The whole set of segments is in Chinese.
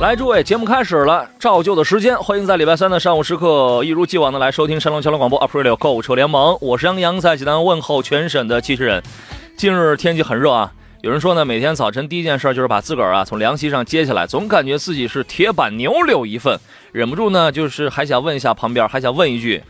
来，诸位，节目开始了，照旧的时间，欢迎在礼拜三的上午时刻，一如既往的来收听山东交通广播 April 购物车联盟，我是杨洋，在济南问候全省的汽车人。近日天气很热啊，有人说呢，每天早晨第一件事就是把自个儿啊从凉席上接起来，总感觉自己是铁板牛柳一份，忍不住呢，就是还想问一下旁边，还想问一句，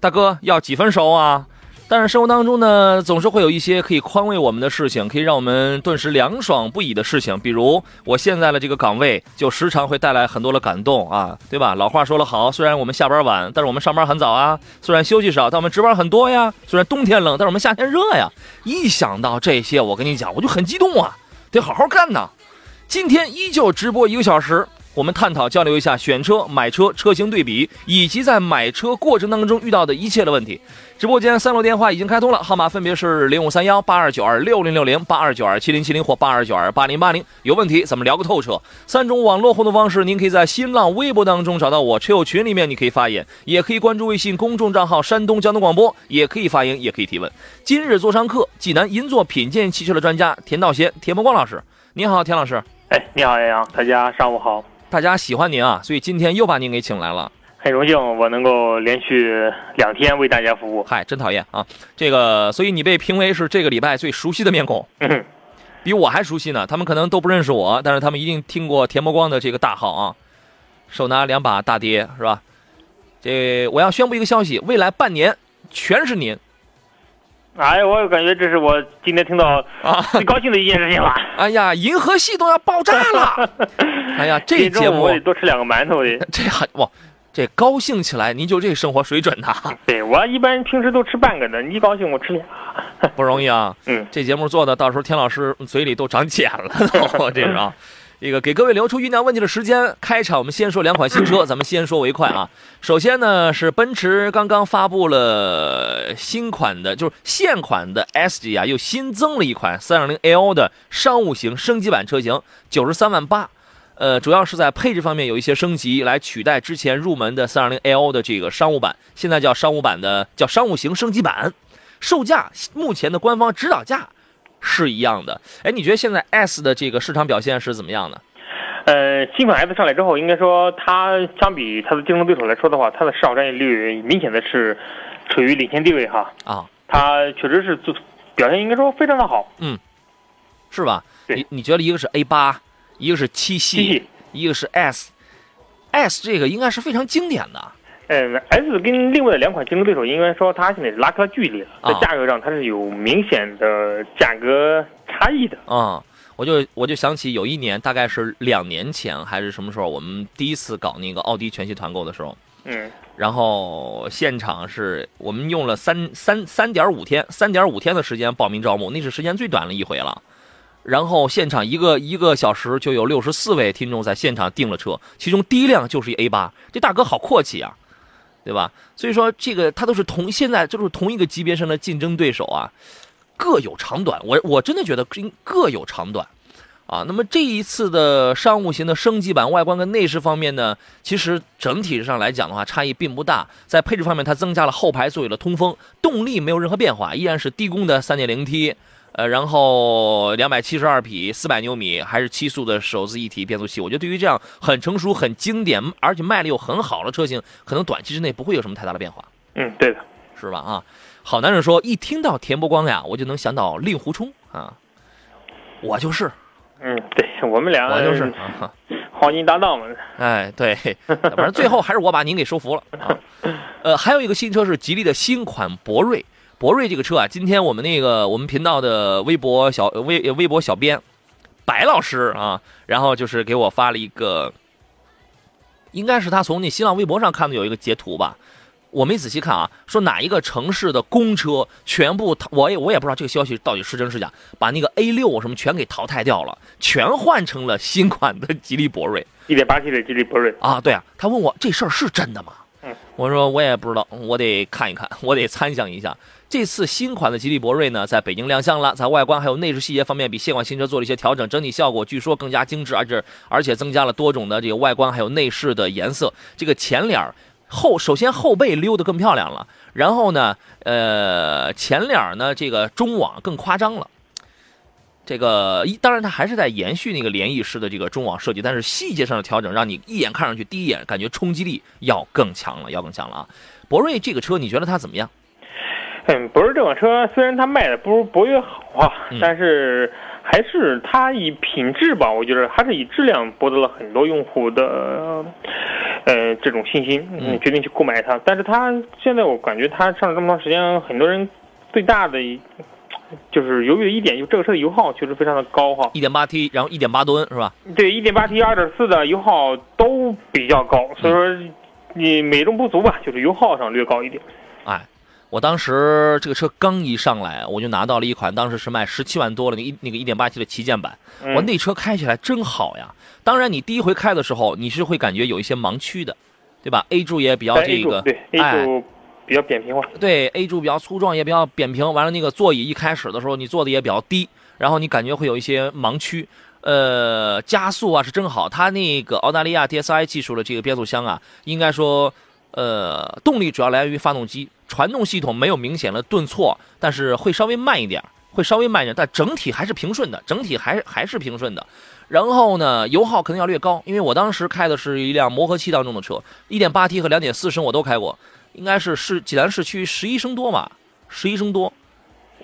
大哥要几分熟啊？但是生活当中呢，总是会有一些可以宽慰我们的事情，可以让我们顿时凉爽不已的事情。比如我现在的这个岗位，就时常会带来很多的感动啊，对吧？老话说得好，虽然我们下班晚，但是我们上班很早啊；虽然休息少，但我们值班很多呀；虽然冬天冷，但是我们夏天热呀。一想到这些，我跟你讲，我就很激动啊，得好好干呐。今天依旧直播一个小时。我们探讨交流一下选车、买车、车型对比，以及在买车过程当中遇到的一切的问题。直播间三路电话已经开通了，号码分别是零五三幺八二九二六零六零、八二九二七零七零或八二九二八零八零。有问题咱们聊个透彻。三种网络互动方式，您可以在新浪微博当中找到我，车友群里面你可以发言，也可以关注微信公众账号山东交通广播，也可以发言，也可以提问。今日座上客，济南银座品鉴汽车的专家田道贤、田伯光老师，你好，田老师。哎，你好，杨洋，大家上午好。大家喜欢您啊，所以今天又把您给请来了，很荣幸我能够连续两天为大家服务。嗨，真讨厌啊！这个，所以你被评为是这个礼拜最熟悉的面孔，比我还熟悉呢。他们可能都不认识我，但是他们一定听过田伯光的这个大号啊，手拿两把大碟是吧？这我要宣布一个消息，未来半年全是您。哎呀，我感觉这是我今天听到啊 最高兴的一件事情了。哎呀，银河系都要爆炸了！哎呀，这节目我得多吃两个馒头的。这很哇，这高兴起来，您就这生活水准呐？对我一般平时都吃半个的，你高兴我吃俩，不容易啊。嗯，这节目做的，到时候田老师嘴里都长茧了，都这是啊。这个给各位留出酝酿问题的时间。开场我们先说两款新车，咱们先说为快啊。首先呢是奔驰刚刚发布了新款的，就是现款的 S 级啊，又新增了一款 320L 的商务型升级版车型，九十三万八。呃，主要是在配置方面有一些升级，来取代之前入门的 320L 的这个商务版，现在叫商务版的叫商务型升级版。售价目前的官方指导价。是一样的，哎，你觉得现在 S 的这个市场表现是怎么样的？呃，新款 S 上来之后，应该说它相比它的竞争对手来说的话，它的市场占有率明显的是处于领先地位哈。啊，它确实是做表现应该说非常的好。嗯，是吧？对，你你觉得一个是 A 八，一个是七系，一个是 S，S 这个应该是非常经典的。嗯，S 跟另外的两款竞争对手，应该说它现在是拉开了距离了，在价格上它是有明显的价格差异的。啊，我就我就想起有一年，大概是两年前还是什么时候，我们第一次搞那个奥迪全系团购的时候，嗯，然后现场是我们用了三三三点五天，三点五天的时间报名招募，那是时间最短的一回了。然后现场一个一个小时就有六十四位听众在现场订了车，其中第一辆就是一 A 八，这大哥好阔气啊！对吧？所以说这个它都是同现在就是同一个级别上的竞争对手啊，各有长短。我我真的觉得各有长短啊。那么这一次的商务型的升级版外观跟内饰方面呢，其实整体上来讲的话差异并不大。在配置方面，它增加了后排座椅的通风，动力没有任何变化，依然是低功的 3.0T。呃，然后两百七十二匹，四百牛米，还是七速的手自一体变速器。我觉得对于这样很成熟、很经典，而且卖的又很好的车型，可能短期之内不会有什么太大的变化。嗯，对的，是吧？啊，好男人说，一听到田伯光呀，我就能想到令狐冲啊，我就是。嗯，对我们俩，我就是黄金 搭档嘛。哎，对，反正最后还是我把您给收服了啊。呃，还有一个新车是吉利的新款博瑞。博瑞这个车啊，今天我们那个我们频道的微博小微微博小编白老师啊，然后就是给我发了一个应该是他从那新浪微博上看的有一个截图吧。我没仔细看啊，说哪一个城市的公车全部，我也我也不知道这个消息到底是真是假，把那个 A 六什么全给淘汰掉了，全换成了新款的吉利博瑞，一点八 T 的吉利博瑞啊，对啊，他问我这事儿是真的吗？嗯，我说我也不知道，我得看一看，我得参详一下。这次新款的吉利博瑞呢，在北京亮相了，在外观还有内饰细节方面比现款新车做了一些调整，整体效果据说更加精致，而且而且增加了多种的这个外观还有内饰的颜色，这个前脸。后首先后背溜得更漂亮了，然后呢，呃，前脸呢这个中网更夸张了。这个一当然它还是在延续那个涟漪式的这个中网设计，但是细节上的调整让你一眼看上去第一眼感觉冲击力要更强了，要更强了啊！博瑞这个车你觉得它怎么样？嗯，博瑞这款车虽然它卖的不如博越好啊，但是。还是它以品质吧，我觉得还是以质量博得了很多用户的，呃，这种信心，嗯，决定去购买它。但是它现在我感觉它上了这么长时间，很多人最大的就是犹豫的一点，就这个车的油耗确实非常的高哈，一点八 T，然后一点八吨是吧？对，一点八 T、二点四的油耗都比较高，所以说你美中不足吧，就是油耗上略高一点。哎。我当时这个车刚一上来，我就拿到了一款，当时是卖十七万多了，那一那个一点八 T 的旗舰版。我那车开起来真好呀！当然，你第一回开的时候，你是会感觉有一些盲区的，对吧？A 柱也比较这个，对 A 柱比较扁平化。对 A 柱比较粗壮，也比较扁平。完了，那个座椅一开始的时候，你坐的也比较低，然后你感觉会有一些盲区。呃，加速啊是真好，它那个澳大利亚 DSI 技术的这个变速箱啊，应该说。呃，动力主要来源于发动机，传动系统没有明显的顿挫，但是会稍微慢一点，会稍微慢一点，但整体还是平顺的，整体还还是平顺的。然后呢，油耗肯定要略高，因为我当时开的是一辆磨合期当中的车一点八 T 和两点四升我都开过，应该是市济南市区十一升多嘛，十一升多。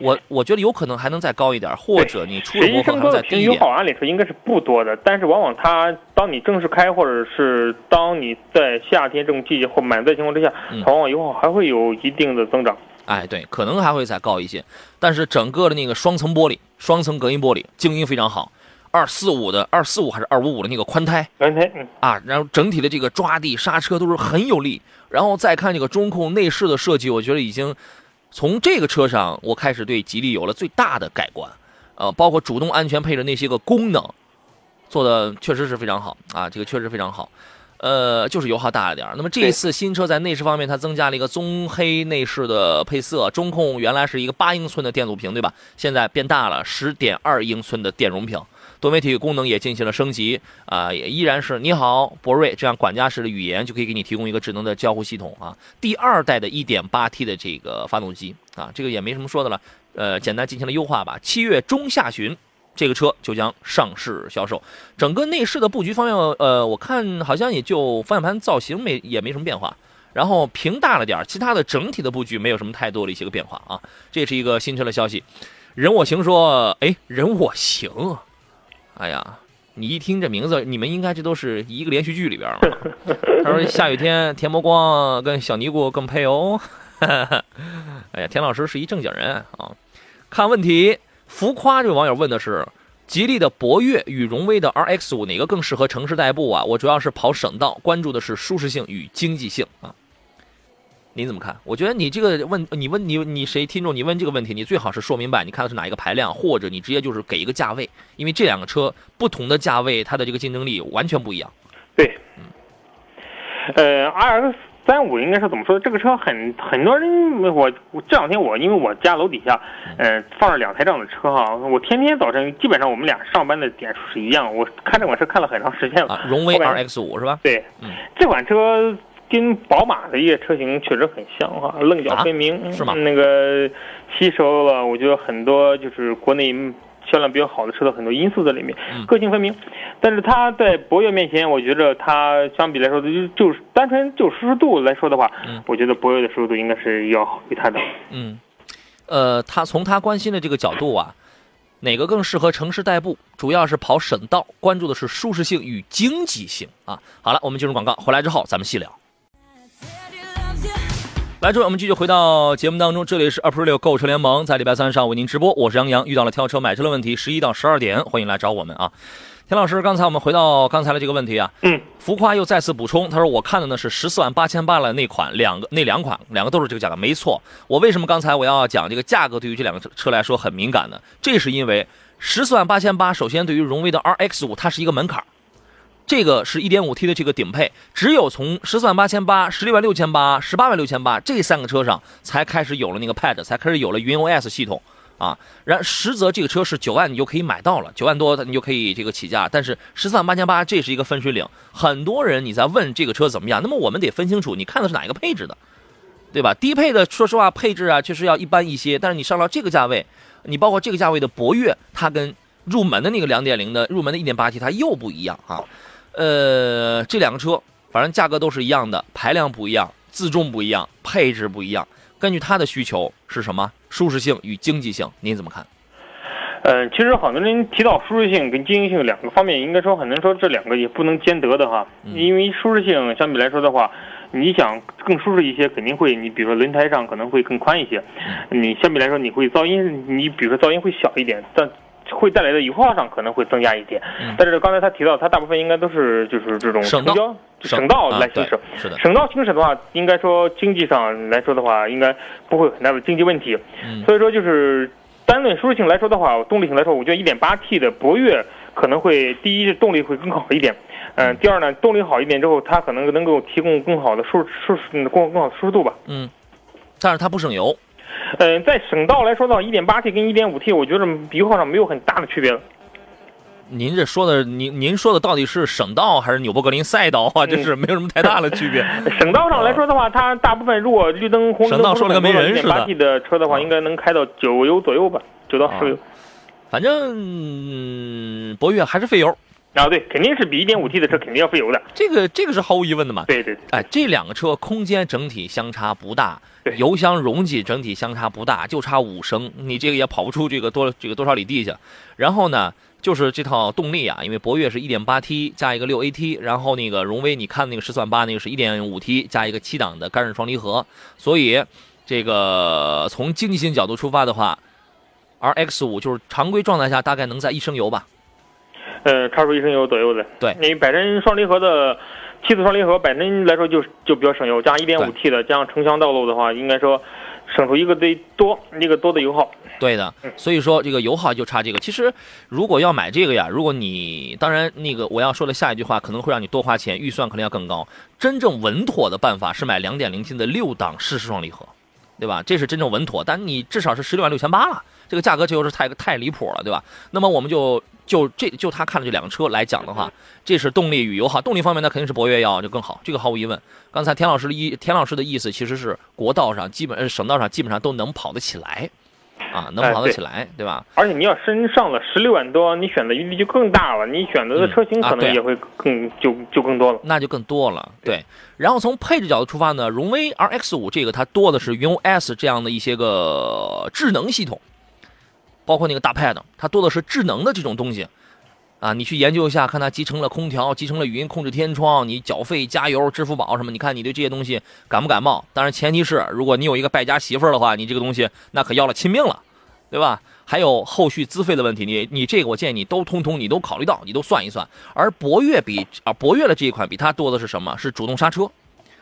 我我觉得有可能还能再高一点，或者你出了磨合再低一点。油耗按理说应该是不多的，但是往往它当你正式开，或者是当你在夏天这种季节或满载情况之下，往往油耗还会有一定的增长。哎，对，可能还会再高一些。但是整个的那个双层玻璃、双层隔音玻璃，静音非常好。二四五的二四五还是二五五的那个宽胎，宽胎，啊，然后整体的这个抓地刹车都是很有力。然后再看这个中控内饰的设计，我觉得已经。从这个车上，我开始对吉利有了最大的改观，呃，包括主动安全配置那些个功能，做的确实是非常好啊，这个确实非常好，呃，就是油耗大了点那么这一次新车在内饰方面，它增加了一个棕黑内饰的配色，中控原来是一个八英寸的电阻屏，对吧？现在变大了，十点二英寸的电容屏。多媒体功能也进行了升级啊，也依然是你好博瑞这样管家式的语言就可以给你提供一个智能的交互系统啊。第二代的 1.8T 的这个发动机啊，这个也没什么说的了，呃，简单进行了优化吧。七月中下旬，这个车就将上市销售。整个内饰的布局方面，呃，我看好像也就方向盘造型没也没什么变化，然后屏大了点，其他的整体的布局没有什么太多的一些个变化啊。这是一个新车的消息。任我行说，哎，任我行。哎呀，你一听这名字，你们应该这都是一个连续剧里边嘛。他说下雨天，田伯光跟小尼姑更配哦。哎呀，田老师是一正经人啊。看问题，浮夸这位网友问的是：吉利的博越与荣威的 RX 五哪个更适合城市代步啊？我主要是跑省道，关注的是舒适性与经济性啊。您怎么看？我觉得你这个问，你问你你谁听众？你问这个问题，你最好是说明白，你看的是哪一个排量，或者你直接就是给一个价位，因为这两个车不同的价位，它的这个竞争力完全不一样。对，嗯，呃，RX 三五应该是怎么说？这个车很很多人，我我这两天我因为我家楼底下，呃，放了两台这样的车哈，我天天早晨基本上我们俩上班的点数是一样，我看这款车看了很长时间了。荣威 RX 五是吧？对，嗯，这款车。跟宝马的一些车型确实很像哈，棱角分明，是吗？那个吸收了，我觉得很多就是国内销量比较好的车的很多因素在里面，个性分明。但是它在博越面前，我觉得它相比来说，就就是单纯就舒适度来说的话，我觉得博越的舒适度应该是要好于它的。嗯，呃，他从他关心的这个角度啊，哪个更适合城市代步？主要是跑省道，关注的是舒适性与经济性啊。好了，我们进入广告，回来之后咱们细聊。来，诸位，我们继续回到节目当中。这里是 April 购车联盟，在礼拜三上午为您直播。我是杨洋，遇到了挑车买车的问题，十一到十二点，欢迎来找我们啊。田老师，刚才我们回到刚才的这个问题啊，嗯，浮夸又再次补充，他说我看的呢是十四万八千八的那款，两个那两款两个都是这个价格，没错。我为什么刚才我要讲这个价格对于这两个车来说很敏感呢？这是因为十四万八千八，首先对于荣威的 RX 五它是一个门槛。这个是一点五 T 的这个顶配，只有从十四万八千八、十六万六千八、十八万六千八这三个车上才开始有了那个 Pad，才开始有了云 OS 系统啊。然实则这个车是九万你就可以买到了，九万多你就可以这个起价。但是十四万八千八这是一个分水岭，很多人你在问这个车怎么样，那么我们得分清楚你看的是哪一个配置的，对吧？低配的说实话配置啊确实要一般一些，但是你上到这个价位，你包括这个价位的博越，它跟入门的那个两点零的入门的一点八 T 它又不一样啊。呃，这两个车反正价格都是一样的，排量不一样，自重不一样，配置不一样。根据它的需求是什么？舒适性与经济性，您怎么看？嗯，其实很多人提到舒适性跟经济性两个方面，应该说很多人说这两个也不能兼得的哈。因为舒适性相比来说的话，你想更舒适一些，肯定会你比如说轮胎上可能会更宽一些。你相比来说你会噪音，你比如说噪音会小一点，但。会带来的油耗上可能会增加一点，但是刚才他提到，他大部分应该都是就是这种省交省道来行驶，是的，省道行驶的话，应该说经济上来说的话，应该不会有很大的经济问题。所以说就是单论舒适性来说的话，动力性来说，我觉得 1.8T 的博越可能会第一动力会更好一点，嗯，第二呢，动力好一点之后，它可能能够提供更好的舒舒适更更好的舒适度吧。嗯，但是它不省油。嗯，在省道来说的话一点八 T 跟一点五 T，我觉得油耗上没有很大的区别了。您这说的，您您说的到底是省道还是纽博格林赛道啊？这是没有什么太大的区别。省道上来说的话，它大部分如果绿灯红灯省道说了跟没人似的。1.8T 的车的话，应该能开到九油左右吧，九到十油。反正博越还是费油。啊，对，肯定是比 1.5T 的车肯定要费油的。这个这个是毫无疑问的嘛。对对。哎，这两个车空间整体相差不大。油箱容积整体相差不大，就差五升，你这个也跑不出这个多这个多少里地去。然后呢，就是这套动力啊，因为博越是一点八 T 加一个六 AT，然后那个荣威你看那个十四万八那个是一点五 T 加一个七档的干式双离合，所以这个从经济性角度出发的话，RX 五就是常规状态下大概能在一升油吧？呃，差出一升油左右的。对，因为百升双离合的。七速双离合本身来说就就比较省油，加上一点五 T 的，加上城乡道路的话，应该说省出一个得多一个多的油耗。对的，所以说这个油耗就差这个。其实如果要买这个呀，如果你当然那个我要说的下一句话可能会让你多花钱，预算可能要更高。真正稳妥的办法是买两点零 T 的六档湿式双离合，对吧？这是真正稳妥，但你至少是十六万六千八了，这个价格就是太太离谱了，对吧？那么我们就。就这就他看的这两个车来讲的话，这是动力与油耗。动力方面那，肯定是博越要就更好，这个毫无疑问。刚才田老师的意，田老师的意思其实是国道上基本呃省道上基本上都能跑得起来，啊，能跑得起来，对吧？而且你要身上了十六万多，你选择余地就更大了，你选择的车型可能也会更就就更多了，那就更多了。对。然后从配置角度出发呢，荣威 RX 五这个它多的是云 OS 这样的一些个智能系统。包括那个大 Pad，它多的是智能的这种东西，啊，你去研究一下，看它集成了空调，集成了语音控制天窗，你缴费、加油、支付宝什么，你看你对这些东西感不感冒？当然前提是，如果你有一个败家媳妇儿的话，你这个东西那可要了亲命了，对吧？还有后续资费的问题，你你这个我建议你都通通你都考虑到，你都算一算。而博越比啊博越的这一款比它多的是什么？是主动刹车，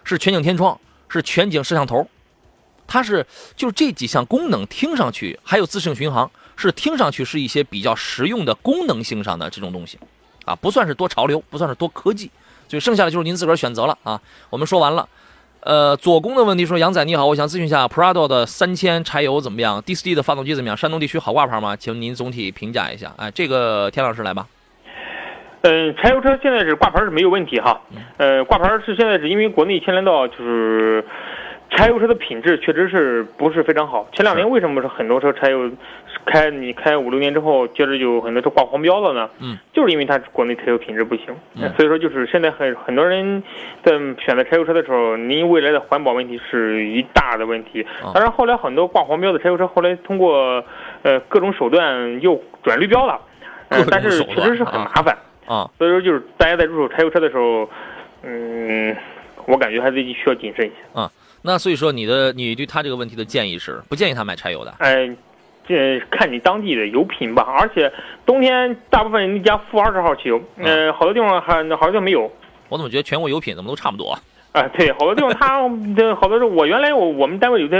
是全景天窗，是全景摄像头，它是就这几项功能听上去还有自适应巡航。是听上去是一些比较实用的功能性上的这种东西，啊，不算是多潮流，不算是多科技，所以剩下的就是您自个儿选择了啊。我们说完了，呃，左工的问题说，杨仔你好，我想咨询一下 Prado 的三千柴油怎么样？DSD 的发动机怎么样？山东地区好挂牌吗？请您总体评价一下。哎，这个田老师来吧。嗯，柴油车现在是挂牌是没有问题哈。呃，挂牌是现在是因为国内牵连到就是。柴油车的品质确实是不是非常好？前两年为什么是很多车柴油开你开五六年之后，接着就很多车挂黄标了呢？嗯，就是因为它国内柴油品质不行。所以说，就是现在很很多人在选择柴油车的时候，您未来的环保问题是一大的问题。当然，后来很多挂黄标的柴油车，后来通过呃各种手段又转绿标了。但是确实是很麻烦啊。所以说，就是大家在入手柴油车的时候，嗯，我感觉还是需要谨慎一些啊。那所以说，你的你对他这个问题的建议是不建议他买柴油的？哎，这看你当地的油品吧。而且冬天大部分人家负二十号汽油，呃，好多地方还好像没有。我怎么觉得全国油品怎么都差不多？啊，对，好多地方他 这好多是我原来我我们单位有台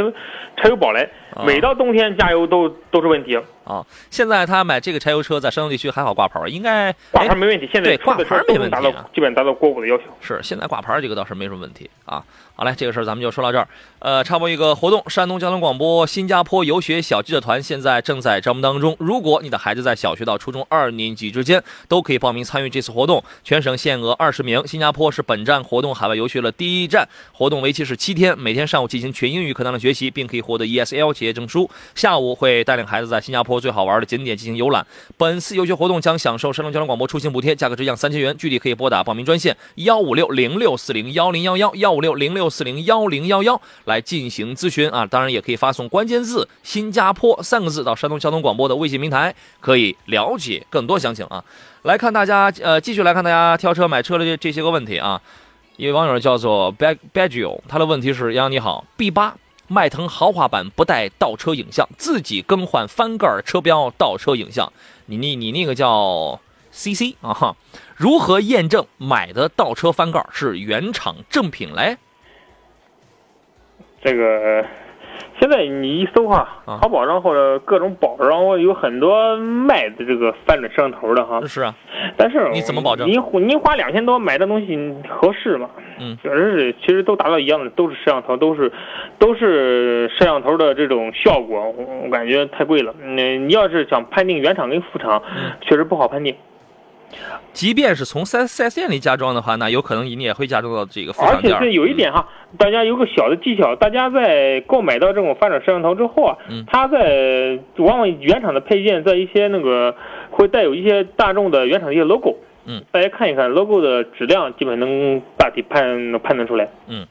柴油宝来，每到冬天加油都都是问题。啊，现在他买这个柴油车在山东地区还好挂牌，应该挂牌没问题。现在挂牌没问题，基本达到国五的要求。是，现在挂牌这个倒是没什么问题啊。好嘞，这个事儿咱们就说到这儿。呃，插播一个活动，山东交通广播新加坡游学小记者团现在正在招募当中。如果你的孩子在小学到初中二年级之间，都可以报名参与这次活动，全省限额二十名。新加坡是本站活动海外游学的第一站，活动为期是七天，每天上午进行全英语课堂的学习，并可以获得 ESL 企业证书。下午会带领孩子在新加坡最好玩的景点进行游览。本次游学活动将享受山东交通广播出行补贴，价格直降三千元，具体可以拨打报名专线幺五六零六四零幺零幺幺幺五六零六。四零幺零幺幺来进行咨询啊，当然也可以发送关键字“新加坡”三个字到山东交通广播的微信平台，可以了解更多详情啊。来看大家，呃，继续来看大家挑车买车的这些个问题啊。一位网友叫做 Bag Bagio，他的问题是：杨你好，B 八迈腾豪华版不带倒车影像，自己更换翻盖车标倒车影像，你你你那个叫 CC 啊哈？如何验证买的倒车翻盖是原厂正品嘞？这个现在你一搜哈，淘宝上或者各种宝上，有很多卖的这个翻转摄像头的哈。是啊，但是你怎么保证？您您花两千多买的东西合适吗？嗯，确实是，其实都达到一样的，都是摄像头，都是都是摄像头的这种效果，我感觉太贵了。嗯，你要是想判定原厂跟副厂，确实不好判定。即便是从四四 S 店里加装的话，那有可能你也会加装到这个。而且是有一点哈，大家有个小的技巧，大家在购买到这种翻转摄像头之后啊，它在往往原厂的配件在一些那个会带有一些大众的原厂的一些 logo，嗯，大家看一看 logo 的质量，基本能大体判判断出来。嗯。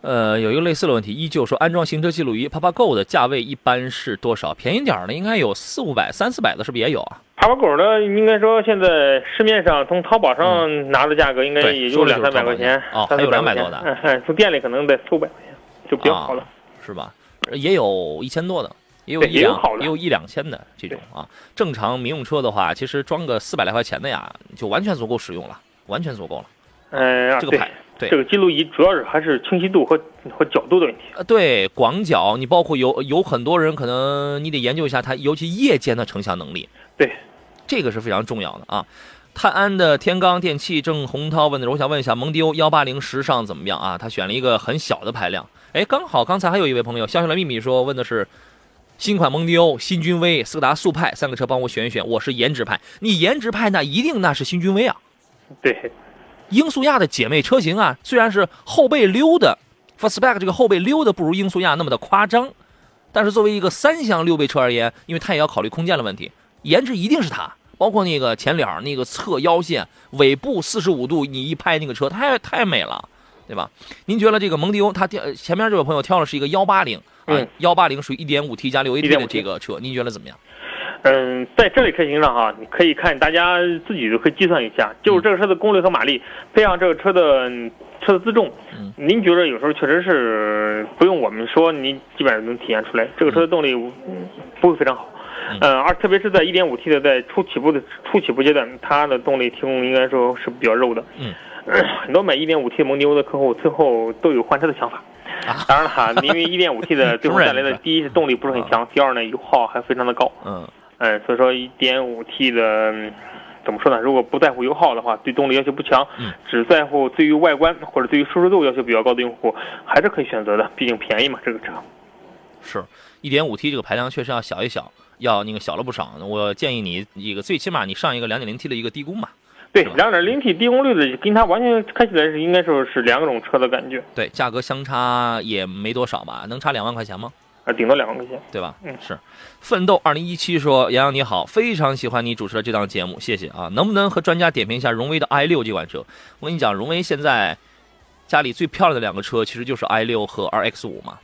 呃，有一个类似的问题，依旧说安装行车记录仪 PapaGo 的价位一般是多少？便宜点的应该有四五百、三四百的，是不是也有啊？爬爬狗的？应该说现在市面上从淘宝上拿的价格应该也就两三百块钱，哦，还有两百多的。嗯，从店里可能得四五百块钱，就比较好了，是吧？也有一千多的，也有一两，也有一两千的这种啊。正常民用车的话，其实装个四百来块钱的呀，就完全足够使用了，完全足够了。嗯，这个牌，对这个记录仪主要是还是清晰度和和角度的问题。呃，对，广角，你包括有有很多人可能你得研究一下它，尤其夜间的成像能力。对。这个是非常重要的啊！泰安的天罡电器郑洪涛问的，我想问一下蒙迪欧幺八零时尚怎么样啊？他选了一个很小的排量，哎，刚好刚才还有一位朋友消息来秘密说问的是新款蒙迪欧、新君威、斯柯达速派三个车，帮我选一选。我是颜值派，你颜值派那一定那是新君威啊。对，英速亚的姐妹车型啊，虽然是后背溜的 f a s t b a c k 这个后背溜的不如英速亚那么的夸张，但是作为一个三厢六背车而言，因为它也要考虑空间的问题，颜值一定是它。包括那个前脸那个侧腰线、尾部四十五度，你一拍那个车太太美了，对吧？您觉得这个蒙迪欧，它挑前面这位朋友挑的是一个幺八零啊，幺八零属于一点五 T 加六 AT 的这个车，您觉得怎么样？嗯，在这类车型上哈，你可以看大家自己都可以计算一下，就是这个车的功率和马力，配上这个车的车的自重，您觉得有时候确实是不用我们说，您基本上能体现出来，这个车的动力不会非常好。嗯，而特别是在 1.5T 的在初起步的初起步阶段，它的动力提供应该说是比较肉的。嗯，很多买 1.5T 蒙迪欧的客户最后都有换车的想法。当然了哈，因为 1.5T 的 最后带来的 第一是动力不是很强，第二呢油耗还非常的高。嗯嗯，所以说一点五 T 的怎么说呢？如果不在乎油耗的话，对动力要求不强，只在乎对于外观或者对于舒适度要求比较高的用户，还是可以选择的，毕竟便宜嘛，这个车。是一点五 T 这个排量确实要小一小。要那个小了不少，我建议你一个最起码你上一个两点零 T 的一个低功嘛。对，两点零 T 低功率的，跟它完全开起来是应该说是两种车的感觉。对，价格相差也没多少吧？能差两万块钱吗？啊，顶多两万块钱，对吧？嗯，是。奋斗二零一七说：杨洋你好，非常喜欢你主持的这档节目，谢谢啊！能不能和专家点评一下荣威的 i 六这款车？我跟你讲，荣威现在家里最漂亮的两个车，其实就是 i 六和 RX 五嘛。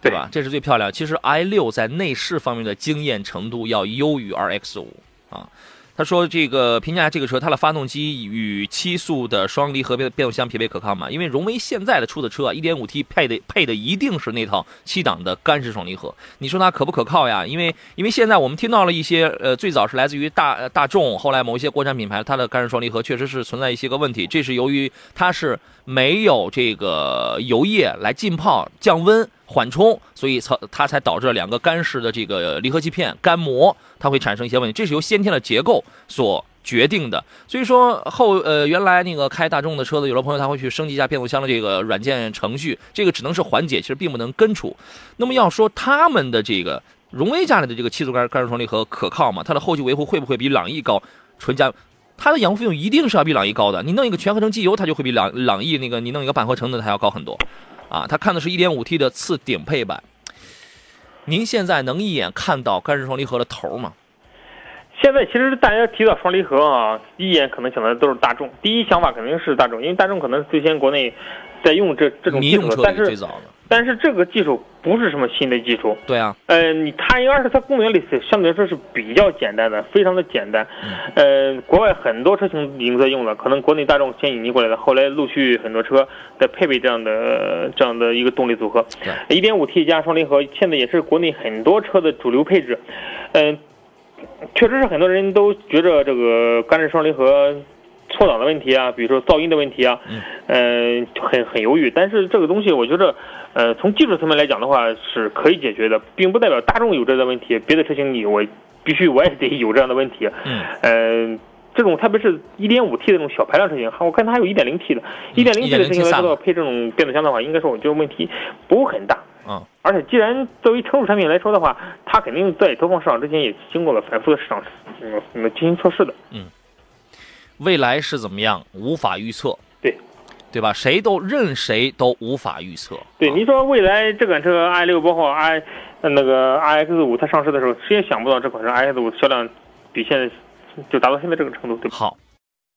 对吧？这是最漂亮。其实 i 六在内饰方面的惊艳程度要优于 RX 五啊。他说这个评价这个车，它的发动机与七速的双离合变变速箱匹配可靠吗？因为荣威现在的出的车啊，1.5T 配的配的一定是那套七档的干式双离合，你说它可不可靠呀？因为因为现在我们听到了一些呃，最早是来自于大大众，后来某一些国产品牌，它的干式双离合确实是存在一些个问题，这是由于它是没有这个油液来浸泡降温。缓冲，所以才它才导致了两个干式的这个离合器片干磨，它会产生一些问题。这是由先天的结构所决定的。所以说后呃，原来那个开大众的车子，有的朋友他会去升级一下变速箱的这个软件程序，这个只能是缓解，其实并不能根除。那么要说他们的这个荣威家里的这个七速干干式双离合可靠吗？它的后期维护会不会比朗逸高？纯加它的养护费用一定是要比朗逸高的。你弄一个全合成机油，它就会比朗朗逸那个你弄一个半合成的它要高很多。啊，他看的是一点五 T 的次顶配版。您现在能一眼看到干式双离合的头吗？现在其实大家提到双离合啊，第一眼可能想的都是大众。第一想法肯定是大众，因为大众可能最先国内在用这这种技术，但是。但是这个技术不是什么新的技术，对啊，呃，你它应该是它公园里相对来说是比较简单的，非常的简单，呃，国外很多车型已经在用了，可能国内大众先引进过来的，后来陆续很多车在配备这样的这样的一个动力组合，一点五 T 加双离合，现在也是国内很多车的主流配置，嗯，确实是很多人都觉着这个干式双离合。错档的问题啊，比如说噪音的问题啊，嗯，很很犹豫。但是这个东西，我觉得，呃，从技术层面来讲的话，是可以解决的，并不代表大众有这个问题，别的车型你我必须我也得有这样的问题。嗯，这种特别是一点五 T 的这种小排量车型，我看它还有一点零 T 的，一点零 T 的车型来说配这种变速箱的话，应该说我觉得问题不会很大。嗯，而且既然作为成熟产品来说的话，它肯定在投放市场之前也经过了反复的市场嗯进行测试的。嗯。未来是怎么样？无法预测，对，对吧？谁都任谁都无法预测。对，你说未来这款车 i 六包括 i 那个 i x 五它上市的时候，谁也想不到这款车 i x 五销量比现在就达到现在这个程度，对吧？好。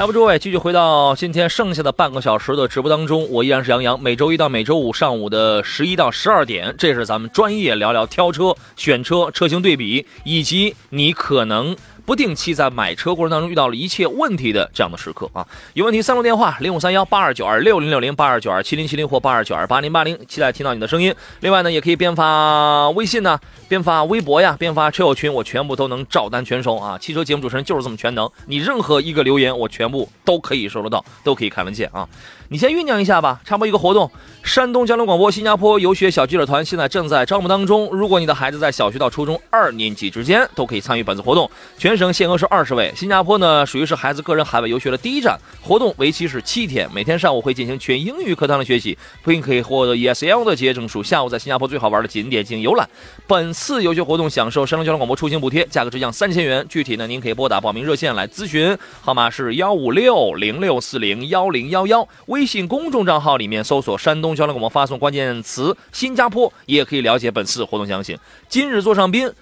来吧，诸位，继续回到今天剩下的半个小时的直播当中，我依然是杨洋。每周一到每周五上午的十一到十二点，这是咱们专业聊聊挑车、选车、车型对比，以及你可能。不定期在买车过程当中遇到了一切问题的这样的时刻啊，有问题三路电话零五三幺八二九二六零六零八二九二七零七零或八二九二八零八零，期待听到你的声音。另外呢，也可以边发微信呢，边发微博呀，边发车友群，我全部都能照单全收啊。汽车节目主持人就是这么全能，你任何一个留言我全部都可以收得到，都可以看得见啊。你先酝酿一下吧，插播一个活动。山东交通广播新加坡游学小记者团现在正在招募当中，如果你的孩子在小学到初中二年级之间，都可以参与本次活动。全省限额是二十位。新加坡呢，属于是孩子个人海外游学的第一站。活动为期是七天，每天上午会进行全英语课堂的学习，并可以获得 ESL 的结业证书。下午在新加坡最好玩的景点进行游览。本次游学活动享受山东交通广播出行补贴，价格直降三千元。具体呢，您可以拨打报名热线来咨询，号码是幺五六零六四零幺零幺幺。微信公众账号里面搜索山东交通广播，发送关键词“新加坡”，也可以了解本次活动详情。今日座上宾，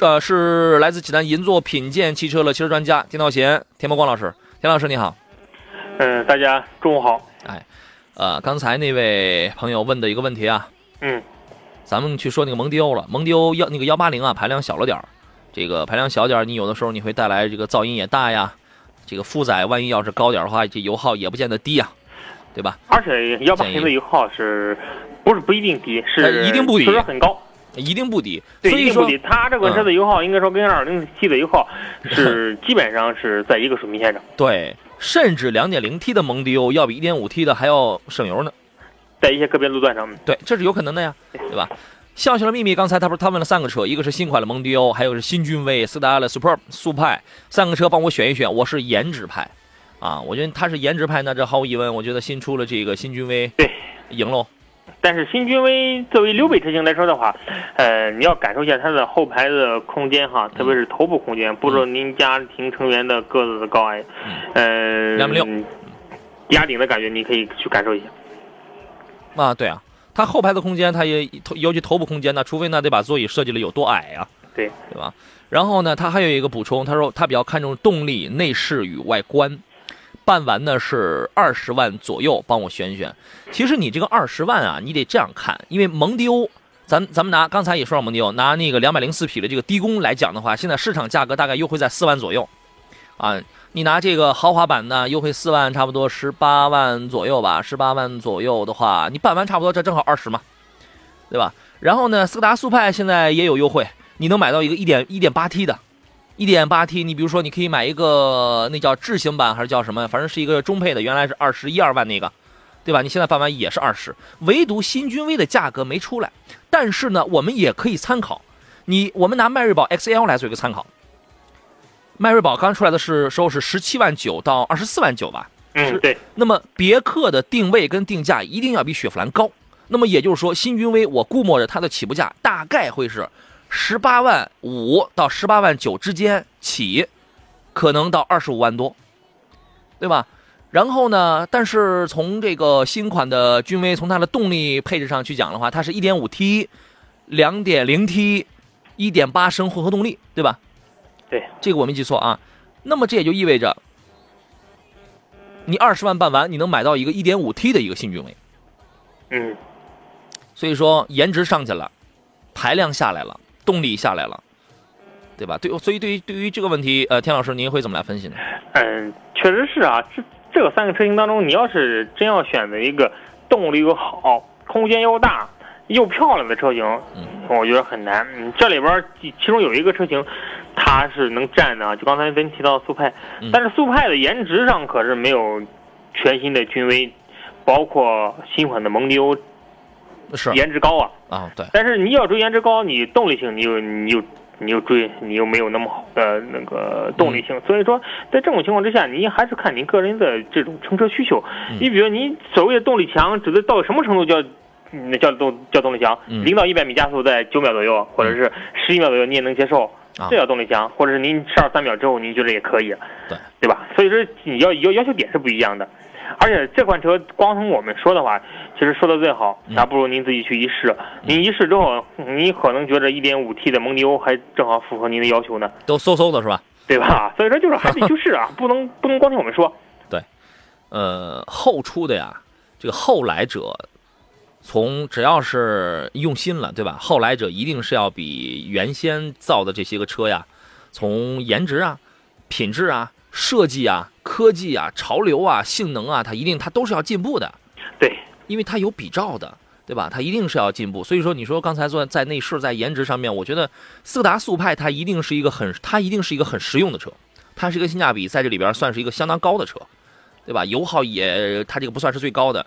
呃，是来自济南银座品鉴汽车的汽车专家田道贤、田伯光老师。田老师你好。嗯，大家中午好。哎，呃，刚才那位朋友问的一个问题啊，嗯，咱们去说那个蒙迪欧了。蒙迪欧幺那个幺八零啊，排量小了点儿，这个排量小点儿，你有的时候你会带来这个噪音也大呀，这个负载万一要是高点的话，这油耗也不见得低呀。对吧？而且幺八零的油耗是不是不一定低？是一定不低，确实很高，一定不低。对，一定不低。它这款车的油耗应该说跟二零 T 的油耗是 基本上是在一个水平线上。对，甚至两点零 T 的蒙迪欧要比一点五 T 的还要省油呢，在一些个别路段上。对，这是有可能的呀，对吧？笑笑的秘密，刚才他不是他问了三个车，一个是新款的蒙迪欧，还有是新君威、斯达的 Super 速派，三个车帮我选一选，我是颜值派。啊，我觉得他是颜值派，那这毫无疑问，我觉得新出了这个新君威，对，赢喽。但是新君威作为溜背车型来说的话，呃，你要感受一下它的后排的空间哈，特别是头部空间。不知道您家庭成员的个子的高矮，呃，两米六，压顶的感觉你可以去感受一下。啊，对啊，它后排的空间，它也头尤其头部空间呢，除非那得把座椅设计的有多矮啊，对对吧？然后呢，他还有一个补充，他说他比较看重动力、内饰与外观，办完呢是二十万左右，帮我选选。其实你这个二十万啊，你得这样看，因为蒙迪欧，咱咱们拿刚才也说了蒙迪欧，拿那个两百零四匹的这个低功来讲的话，现在市场价格大概优惠在四万左右，啊，你拿这个豪华版呢，优惠四万，差不多十八万左右吧，十八万左右的话，你办完差不多这正好二十嘛，对吧？然后呢，斯柯达速派现在也有优惠。你能买到一个一点一点八 T 的，一点八 T，你比如说你可以买一个那叫智行版还是叫什么，反正是一个中配的，原来是二十一二万那个，对吧？你现在办完也是二十，唯独新君威的价格没出来。但是呢，我们也可以参考，你我们拿迈锐宝 XL 来做一个参考。迈锐宝刚出来的是时候是十七万九到二十四万九吧？嗯，对。那么别克的定位跟定价一定要比雪佛兰高。那么也就是说，新君威我估摸着它的起步价大概会是。十八万五到十八万九之间起，可能到二十五万多，对吧？然后呢，但是从这个新款的君威，从它的动力配置上去讲的话，它是一点五 T、两点零 T、一点八升混合动力，对吧？对，这个我没记错啊。那么这也就意味着，你二十万办完，你能买到一个一点五 T 的一个新君威。嗯，所以说颜值上去了，排量下来了。动力下来了，对吧？对，所以对于对于这个问题，呃，田老师您会怎么来分析呢？嗯，确实是啊，这这个三个车型当中，你要是真要选择一个动力又好、空间又大、又漂亮的车型，嗯，我觉得很难。这里边其中有一个车型，它是能占的，就刚才您提到速派，但是速派的颜值上可是没有全新的君威，包括新款的蒙迪欧。是颜值高啊啊对，但是你要追颜值高，你动力性你又你又你又追你又没有那么好的那个动力性，所以说在这种情况之下，您还是看您个人的这种乘车需求。你比如您所谓的动力强，指的到什么程度叫那叫动叫动力强？零到一百米加速在九秒左右，或者是十一秒左右，你也能接受，这叫动力强。或者是您十二三秒之后，您觉得也可以，对对吧？所以说你要要要求点是不一样的。而且这款车光从我们说的话，其实说的最好，还不如您自己去一试。您一试之后，你可能觉得 1.5T 的蒙迪欧还正好符合您的要求呢。都嗖嗖的是吧？对吧？所以说就是还得去试啊，不能不能光听我们说。对，呃，后出的呀，这个后来者，从只要是用心了，对吧？后来者一定是要比原先造的这些个车呀，从颜值啊、品质啊。设计啊，科技啊，潮流啊，性能啊，它一定它都是要进步的，对，因为它有比照的，对吧？它一定是要进步。所以说，你说刚才说在内饰、在颜值上面，我觉得斯柯达速派它一定是一个很，它一定是一个很实用的车，它是一个性价比在这里边算是一个相当高的车，对吧？油耗也，它这个不算是最高的。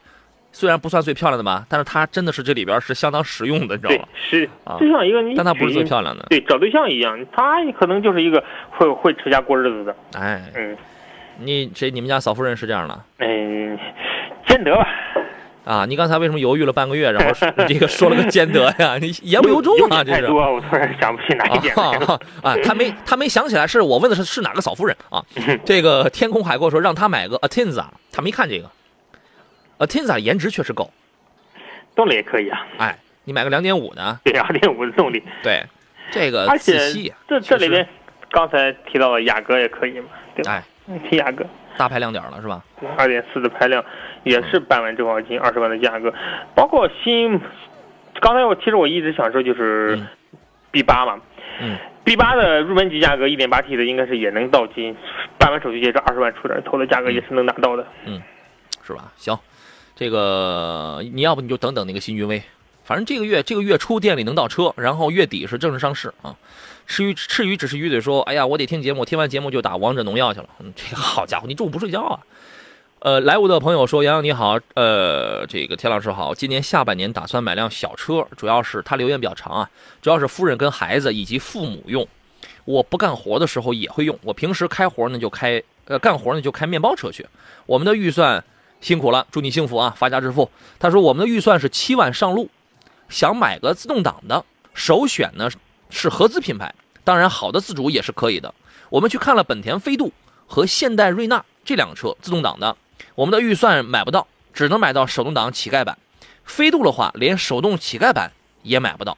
虽然不算最漂亮的吧，但是它真的是这里边是相当实用的，你知道吗？是，就像一个你，但它不是最漂亮的。对，找对象一样，它可能就是一个会会持家过日子的。哎，嗯，你谁？你们家嫂夫人是这样的？嗯，兼得吧。啊，你刚才为什么犹豫了半个月，然后 这个说了个兼得呀？你言不由衷啊，这是。多，我突然想不起哪一点。啊，他没他没想起来，是我问的是是哪个嫂夫人啊？这个天空海阔说让他买个 Atenza，他没看这个。呃，Tenza 颜值确实够，动力也可以啊。哎，你买个两点五的，对，二点五的动力，对，这个而且这这里边刚才提到了雅阁也可以嘛，对吧？哎，提雅阁，大排量点了是吧？二点四的排量也是百万正黄金二十万的价格，包括新，刚才我其实我一直想说就是 B 八嘛，嗯，B 八的入门级价格一点八 T 的应该是也能到金办完手续也是二十万出点头的价格也是能拿到的，嗯，是吧？行。这个你要不你就等等那个新君威，反正这个月这个月初店里能到车，然后月底是正式上市啊。吃鱼吃鱼只是鱼嘴说，哎呀，我得听节目，听完节目就打王者荣耀去了。嗯，这好家伙，你中午不睡觉啊？呃，莱芜的朋友说，杨洋你好，呃，这个田老师好，今年下半年打算买辆小车，主要是他留言比较长啊，主要是夫人跟孩子以及父母用，我不干活的时候也会用，我平时开活呢就开，呃，干活呢就开面包车去。我们的预算。辛苦了，祝你幸福啊，发家致富。他说我们的预算是七万上路，想买个自动挡的，首选呢是合资品牌，当然好的自主也是可以的。我们去看了本田飞度和现代瑞纳这辆车，自动挡的，我们的预算买不到，只能买到手动挡乞丐版。飞度的话，连手动乞丐版也买不到。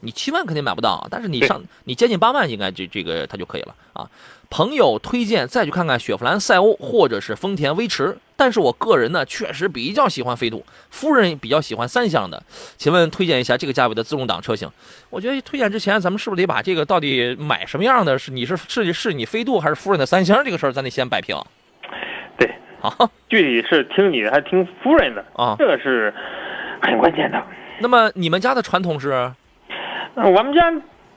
你七万肯定买不到，但是你上你接近八万，应该这这个它就可以了啊。朋友推荐再去看看雪佛兰赛欧或者是丰田威驰，但是我个人呢确实比较喜欢飞度，夫人比较喜欢三厢的，请问推荐一下这个价位的自动挡车型？我觉得推荐之前咱们是不是得把这个到底买什么样的？是你是是是你飞度还是夫人的三厢这个事儿，咱得先摆平。对，好，具体是听你的还是听夫人的啊？这个是很关键的。那么你们家的传统是？我们家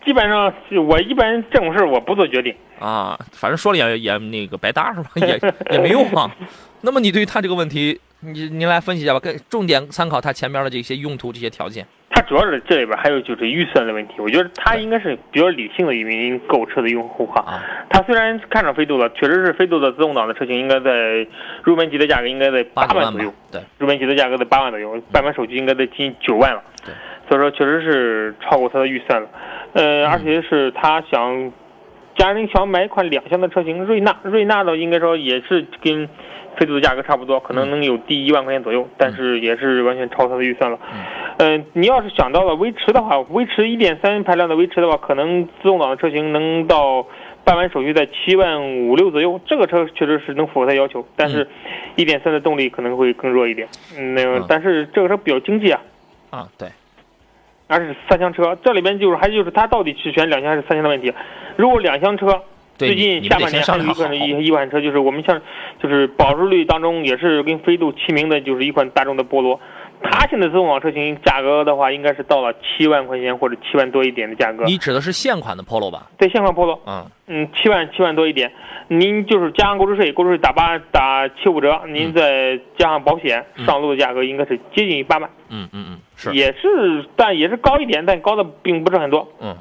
基本上，我一般这种事我不做决定啊，反正说了也也那个白搭是吧？也也没用啊。那么你对于他这个问题，你您来分析一下吧，跟重点参考他前面的这些用途这些条件。他主要是这里边还有就是预算的问题，我觉得他应该是比较理性的一名购车的用户哈。他虽然看上飞度了，确实是飞度的自动挡的车型，应该在入门级的价格应该在八万左右，对，入门级的价格在八万左右，办完手续应该在近九万了。对。所以说，确实是超过他的预算了，呃，而且是他想，家人想买一款两厢的车型，瑞纳，瑞纳的应该说也是跟飞度的价格差不多，可能能有低一万块钱左右，但是也是完全超他的预算了。嗯，你要是想到了威驰的话，威驰一点三排量的威驰的话，可能自动挡的车型能到办完手续在七万五六左右，这个车确实是能符合他要求，但是一点三的动力可能会更弱一点。嗯，那个，但是这个车比较经济啊。啊，对。而是三厢车，这里边就是还就是它到底是选两厢还是三厢的问题。如果两厢车，最近下半年还有一款一一款车，就是我们像就是保值率当中也是跟飞度齐名的，就是一款大众的菠萝。它现在自动挡车型价格的话，应该是到了七万块钱或者七万多一点的价格。你指的是现款的 Polo 吧？对，现款 Polo。嗯嗯，七万七万多一点，您就是加上购置税，购置税打八打七五折，您再加上保险，上路的价格应该是接近于八万。嗯嗯嗯，是。也是，但也是高一点，但高的并不是很多。嗯。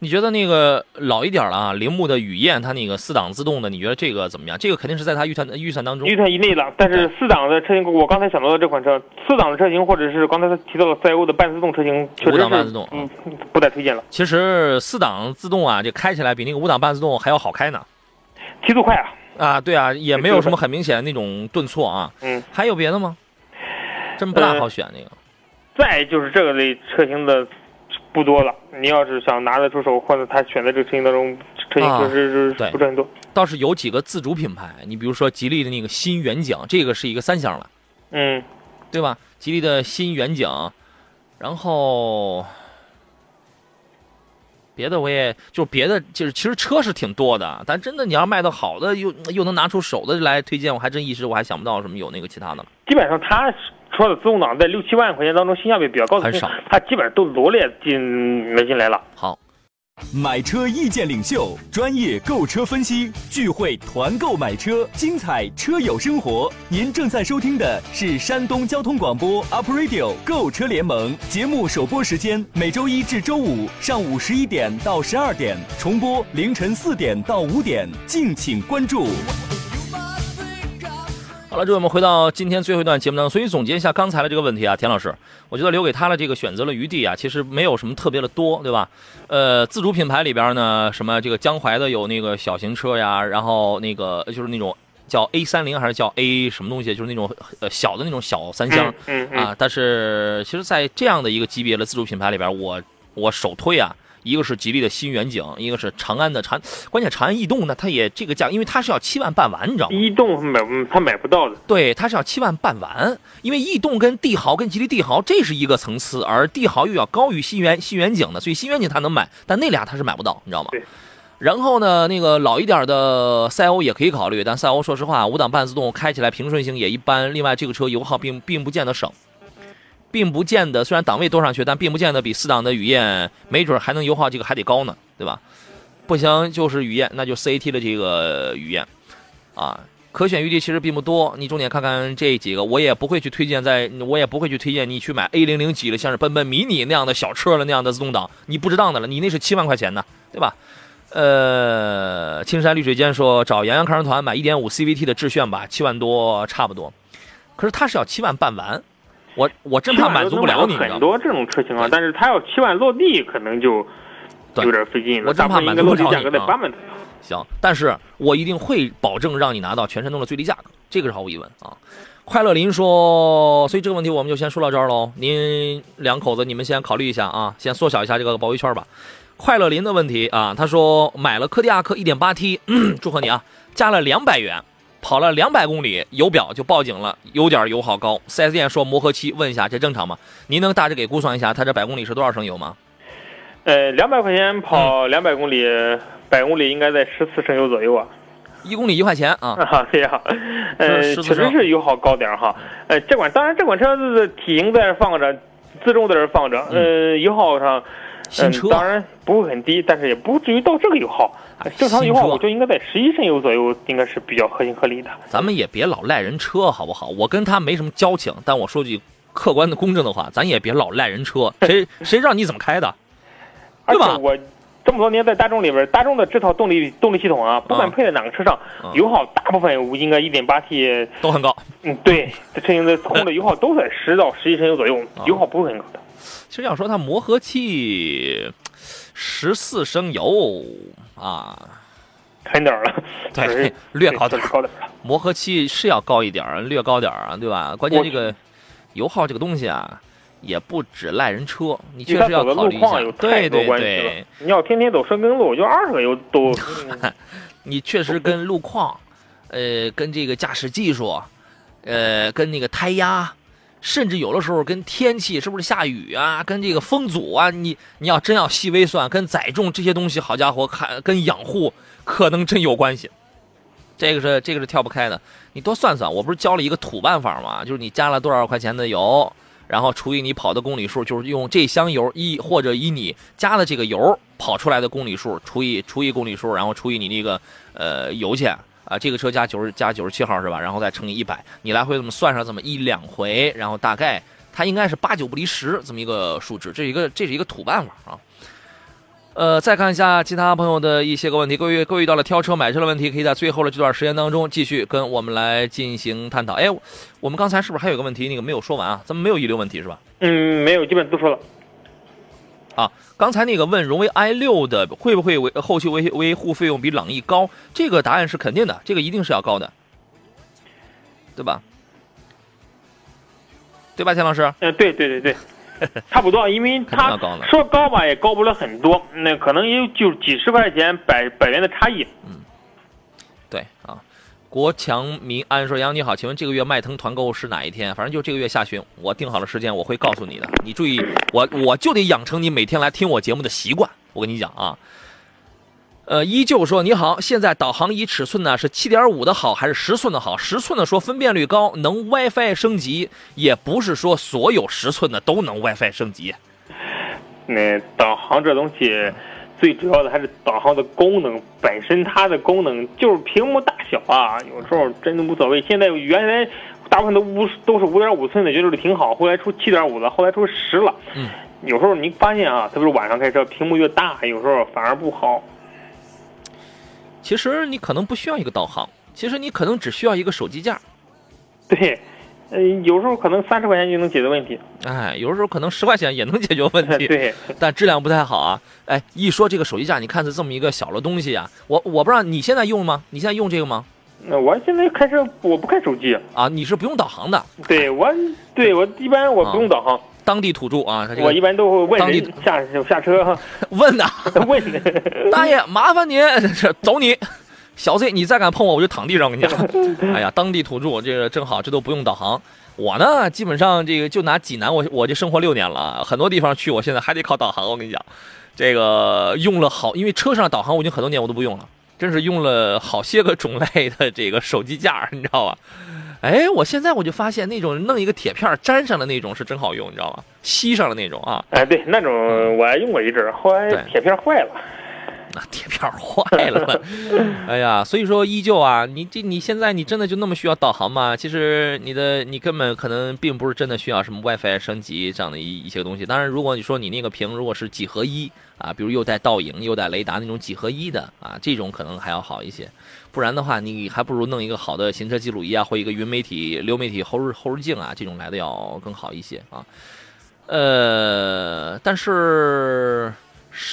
你觉得那个老一点了啊？铃木的雨燕，它那个四档自动的，你觉得这个怎么样？这个肯定是在它预算预算当中，预算以内了。但是四档的车型，我刚才想到的这款车，四档的车型，或者是刚才他提到的赛欧的半自动车型，确实半自动，嗯，不太推荐了。其实四档自动啊，这开起来比那个五档半自动还要好开呢，提速快啊！啊，对啊，也没有什么很明显的那种顿挫啊。嗯，还有别的吗？真不大好选那个。再就是这个类车型的。不多了，你要是想拿得出手，或者他选择这个车型当中，车型确实是不是很多。倒是有几个自主品牌，你比如说吉利的那个新远景，这个是一个三厢了，嗯，对吧？吉利的新远景，然后别的我也就别的就是其实车是挺多的，但真的你要卖的好的，又又能拿出手的来推荐，我还真一时我还想不到什么有那个其他的了。基本上它。说的自动挡在六七万块钱当中性价比比较高的，很少，它基本上都罗列进没进来了。好，买车意见领袖，专业购车分析，聚会团购买车，精彩车友生活。您正在收听的是山东交通广播 Up Radio 购车联盟节目，首播时间每周一至周五上午十一点到十二点，重播凌晨四点到五点，敬请关注。好了，这我们回到今天最后一段节目当中，所以总结一下刚才的这个问题啊，田老师，我觉得留给他的这个选择的余地啊，其实没有什么特别的多，对吧？呃，自主品牌里边呢，什么这个江淮的有那个小型车呀，然后那个就是那种叫 A 三零还是叫 A 什么东西，就是那种呃小的那种小三厢啊。但是其实，在这样的一个级别的自主品牌里边，我我首推啊。一个是吉利的新远景，一个是长安的长，关键长安逸动呢，它也这个价，因为它是要七万办完，你知道吗？逸动买它买不到的，对，它是要七万办完，因为逸动跟帝豪跟吉利帝豪这是一个层次，而帝豪又要高于新远新远景的，所以新远景它能买，但那俩它是买不到，你知道吗？对。然后呢，那个老一点的赛欧也可以考虑，但赛欧说实话，五档半自动开起来平顺性也一般，另外这个车油耗并并不见得省。并不见得，虽然档位多上去，但并不见得比四档的雨燕没准还能油耗这个还得高呢，对吧？不行，就是雨燕，那就 CAT 的这个雨燕，啊，可选余地其实并不多。你重点看看这几个，我也不会去推荐，在我也不会去推荐你去买 A 零零几的，像是奔奔、迷你那样的小车了那样的自动挡，你不值当的了，你那是七万块钱呢，对吧？呃，青山绿水间说找杨洋看车团买1.5 CVT 的致炫吧，七万多差不多。可是他是要七万办完，我我真怕满足不了你。很多这种车型啊，但是他要七万落地，可能就有点费劲了。我真怕满足不了你。行，但是我一定会保证让你拿到全山东的最低价格，这个是毫无疑问啊。快乐林说，所以这个问题我们就先说到这儿喽。您两口子，你们先考虑一下啊，先缩小一下这个包围圈吧。快乐林的问题啊，他说买了柯迪亚克 1.8T，祝贺你啊，加了两百元，跑了两百公里，油表就报警了，有点油耗高。4S 店说磨合期，问一下这正常吗？您能大致给估算一下，它这百公里是多少升油吗？呃，两百块钱跑两百公里，百公里应该在十四升油左右啊。一公里一块钱啊！啊，对呀，呃，确实是油耗高点哈。呃，这款当然这款车子体型在这放着，自重在这放着，呃，油耗上，新车当然不会很低，但是也不至于到这个油耗。正常油耗我觉得应该在十一升油左右，应该是比较合情合理的。咱们也别老赖人车好不好？我跟他没什么交情，但我说句客观的、公正的话，咱也别老赖人车。谁谁让你怎么开的，对吧？我。这么多年在大众里边，大众的这套动力动力系统啊，不管配在哪个车上，油耗大部分应该一点八 T 都很高。嗯，对，这车型的控的 油耗都在十到十一升油左右，油耗不会很高的。其实要说它磨合期十四升油啊，开点儿了，对，略高点，高点磨合期是要高一点儿，略高点儿啊，对吧？关键这个油耗这个东西啊。也不止赖人车，你确实要考虑一下。对对对，你要天天走深耕路，就二十个油都。你确实跟路况，呃，跟这个驾驶技术，呃，跟那个胎压，甚至有的时候跟天气是不是下雨啊，跟这个风阻啊，你你要真要细微算，跟载重这些东西，好家伙，看跟养护可能真有关系。这个是这个是跳不开的，你多算算。我不是教了一个土办法吗？就是你加了多少块钱的油。然后除以你跑的公里数，就是用这箱油一或者以你加的这个油跑出来的公里数除以除以公里数，然后除以你那个呃油钱啊，这个车加九十加九十七号是吧？然后再乘以一百，你来回这么算上这么一两回，然后大概它应该是八九不离十这么一个数值，这是一个这是一个土办法啊。呃，再看一下其他朋友的一些个问题。各位，各位遇到了挑车、买车的问题，可以在最后的这段时间当中继续跟我们来进行探讨。哎，我们刚才是不是还有个问题那个没有说完啊？咱们没有遗留问题是吧？嗯，没有，基本都说了。啊，刚才那个问荣威 i 六的会不会维后期维维护费用比朗逸高？这个答案是肯定的，这个一定是要高的，对吧？对吧，钱老师？嗯，对对对对。差不多，因为它说高吧，也高不了很多，那可能也就几十块钱、百百元的差异。嗯。国强民安说：“杨你好，请问这个月迈腾团购是哪一天？反正就这个月下旬，我定好了时间，我会告诉你的。你注意，我我就得养成你每天来听我节目的习惯。我跟你讲啊。”呃，依旧说你好，现在导航仪尺寸呢是七点五的好还是十寸的好？十寸的说分辨率高，能 WiFi 升级，也不是说所有十寸的都能 WiFi 升级。那导航这东西，最主要的还是导航的功能本身，它的功能就是屏幕大小啊，有时候真的无所谓。现在原来大部分都五都是五点五寸的，觉得挺好，后来出七点五的，后来出十了。嗯，有时候你发现啊，特别是晚上开车，屏幕越大，有时候反而不好。其实你可能不需要一个导航，其实你可能只需要一个手机架。对，呃，有时候可能三十块钱就能解决问题。哎，有时候可能十块钱也能解决问题。对，但质量不太好啊。哎，一说这个手机架，你看是这么一个小的东西啊。我我不知道你现在用吗？你现在用这个吗？那我现在开车我不看手机啊。你是不用导航的？对我，对我一般我不用导航。当地土著啊，我一般都会问人下下车，问呐，问 大爷，麻烦您走你，小 Z，你再敢碰我，我就躺地上。我跟你讲，哎呀，当地土著，这个正好，这都不用导航。我呢，基本上这个就拿济南，我我就生活六年了，很多地方去，我现在还得靠导航。我跟你讲，这个用了好，因为车上导航我已经很多年我都不用了，真是用了好些个种类的这个手机架，你知道吧？哎，我现在我就发现那种弄一个铁片粘上的那种是真好用，你知道吗？吸上的那种啊。哎，对，那种我还用过一阵儿，后来铁片坏了。那铁片坏了。哎呀，所以说依旧啊，你这你现在你真的就那么需要导航吗？其实你的你根本可能并不是真的需要什么 WiFi 升级这样的一一些东西。当然，如果你说你那个屏如果是几合一啊，比如又带倒影又带雷达那种几合一的啊，这种可能还要好一些。不然的话，你还不如弄一个好的行车记录仪啊，或一个云媒体、流媒体后视后视镜啊，这种来的要更好一些啊。呃，但是，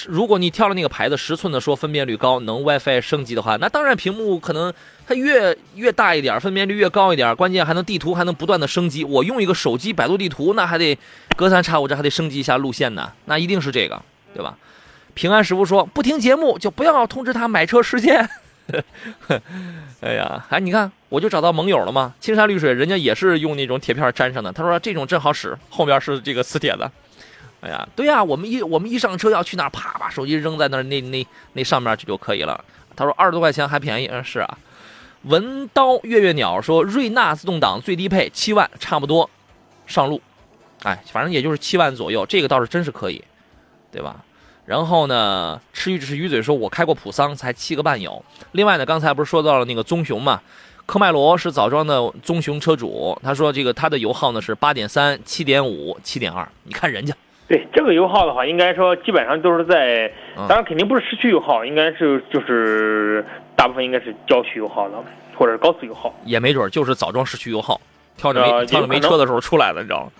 如果你挑了那个牌子十寸的，说分辨率高，能 WiFi 升级的话，那当然屏幕可能它越越大一点，分辨率越高一点，关键还能地图还能不断的升级。我用一个手机百度地图，那还得隔三差五这还得升级一下路线呢，那一定是这个，对吧？平安师傅说，不听节目就不要通知他买车时间。哎呀，哎，你看，我就找到盟友了吗？青山绿水，人家也是用那种铁片粘上的。他说这种正好使，后面是这个磁铁的。哎呀，对呀，我们一我们一上车要去哪，啪把手机扔在那那那那上面去就可以了。他说二十多块钱还便宜，嗯，是啊。文刀月月鸟说瑞纳自动挡最低配七万，差不多上路。哎，反正也就是七万左右，这个倒是真是可以，对吧？然后呢，吃鱼只是鱼嘴说，我开过普桑，才七个半有。另外呢，刚才不是说到了那个棕熊嘛？科迈罗是枣庄的棕熊车主，他说这个他的油耗呢是八点三、七点五、七点二。你看人家，对这个油耗的话，应该说基本上都是在，当然肯定不是市区油耗，应该是就是大部分应该是郊区油耗了，或者是高速油耗。也没准就是枣庄市区油耗，挑着没挑着没车的时候出来的，你知道吗？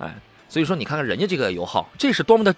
哎，所以说你看看人家这个油耗，这是多么的。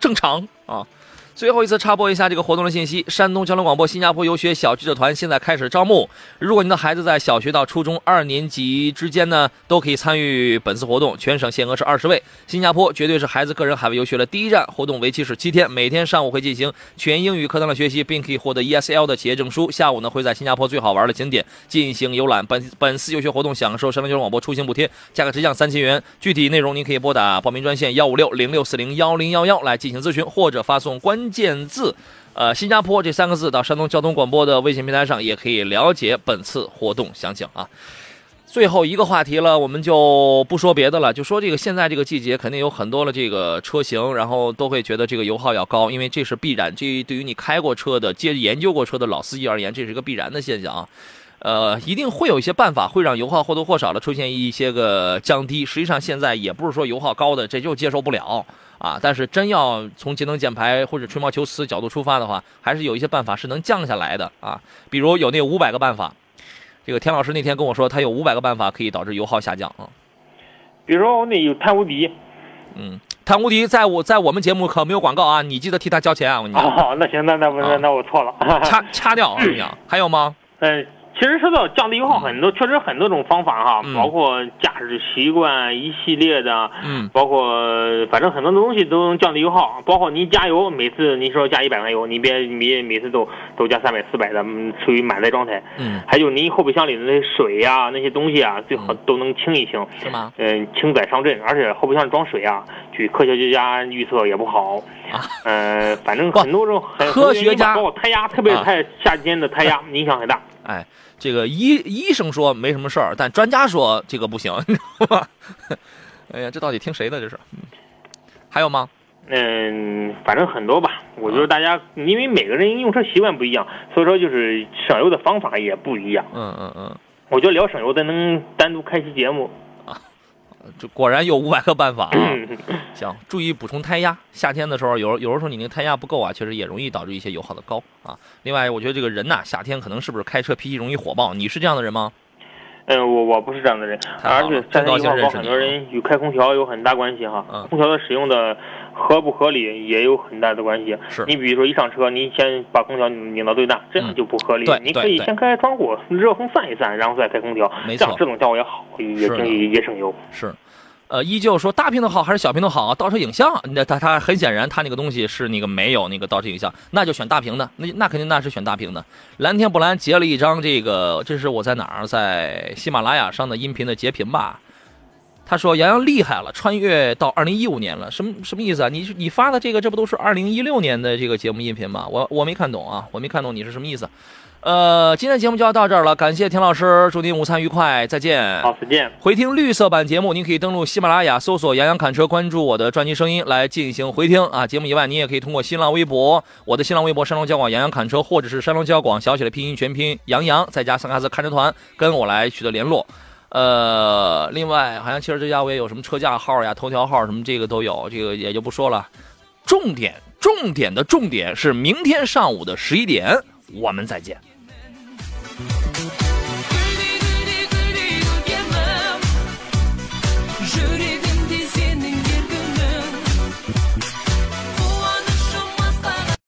正常啊。最后一次插播一下这个活动的信息：山东交通广播新加坡游学小记者团现在开始招募。如果您的孩子在小学到初中二年级之间呢，都可以参与本次活动，全省限额是二十位。新加坡绝对是孩子个人海外游学的第一站。活动为期是七天，每天上午会进行全英语课堂的学习，并可以获得 ESL 的企业证书。下午呢，会在新加坡最好玩的景点进行游览。本本次游学活动享受山东交通广播出行补贴，价格直降三千元。具体内容您可以拨打报名专线幺五六零六四零幺零幺幺来进行咨询，或者发送关关键字。呃，新加坡这三个字到山东交通广播的微信平台上，也可以了解本次活动详情啊。最后一个话题了，我们就不说别的了，就说这个现在这个季节肯定有很多的这个车型，然后都会觉得这个油耗要高，因为这是必然。这对于你开过车的、接研究过车的老司机而言，这是一个必然的现象啊。呃，一定会有一些办法会让油耗或多或少的出现一些个降低。实际上现在也不是说油耗高的这就接受不了。啊，但是真要从节能减排或者吹毛求疵角度出发的话，还是有一些办法是能降下来的啊。比如有那五百个办法，这个田老师那天跟我说，他有五百个办法可以导致油耗下降啊。比如说那有碳无敌，嗯，碳无敌在我在我们节目可没有广告啊，你记得替他交钱啊。我跟你讲。哦，那行，那那不那那我错了，掐掐掉啊！你讲 还有吗？嗯。其实说到降低油耗，很多确实很多种方法哈，包括驾驶习惯一系列的，嗯，包括反正很多东西都能降低油耗，包括您加油，每次您说加一百块油，你别你每次都都加三百四百的，处于满载状态，嗯，还有您后备箱里的那些水呀那些东西啊，最好都能清一清，是吗？嗯，轻载上阵，而且后备箱装水啊，据科学家预测也不好，啊，嗯，反正很多种很科学家包括胎压，特别是太夏天的胎压影响很大，哎。这个医医生说没什么事儿，但专家说这个不行，你知道吗？哎呀，这到底听谁的？这是？还有吗？嗯，反正很多吧。我觉得大家因为每个人用车习惯不一样，所以说就是省油的方法也不一样。嗯嗯嗯。我觉得聊省油的能单独开期节目。这果然有五百个办法啊！行，注意补充胎压。夏天的时候，有有的时候你那个胎压不够啊，确实也容易导致一些油耗的高啊。另外，我觉得这个人呐，夏天可能是不是开车脾气容易火爆？你是这样的人吗？嗯，我我不是这样的人，而且夏天油耗高，很多人与开空调有很大关系哈。空调的使用的。合不合理也有很大的关系。是你比如说一上车，你先把空调拧到最大，这样就不合理。嗯，你可以先开窗户，热风散一散，然后再开空调，这样这种效果也好，也也也省油。是，呃，依旧说大屏的好还是小屏的好？倒车影像，那它它很显然，它那个东西是那个没有那个倒车影像，那就选大屏的。那那肯定那是选大屏的。蓝天不蓝截了一张这个，这是我在哪儿，在喜马拉雅上的音频的截屏吧。他说杨洋厉害了，穿越到二零一五年了，什么什么意思啊？你你发的这个，这不都是二零一六年的这个节目音频吗？我我没看懂啊，我没看懂你是什么意思。呃，今天节目就要到这儿了，感谢田老师，祝您午餐愉快，再见。好，再见。回听绿色版节目，您可以登录喜马拉雅搜索“杨洋侃车”，关注我的专辑声音来进行回听啊。节目以外，您也可以通过新浪微博，我的新浪微博山东交广杨洋侃车，或者是山东交广小写的拼音全拼杨洋，再加三个字看车团，跟我来取得联络。呃，另外，好像汽车之家我也有什么车架号呀、头条号什么，这个都有，这个也就不说了。重点，重点的重点是明天上午的十一点，我们再见。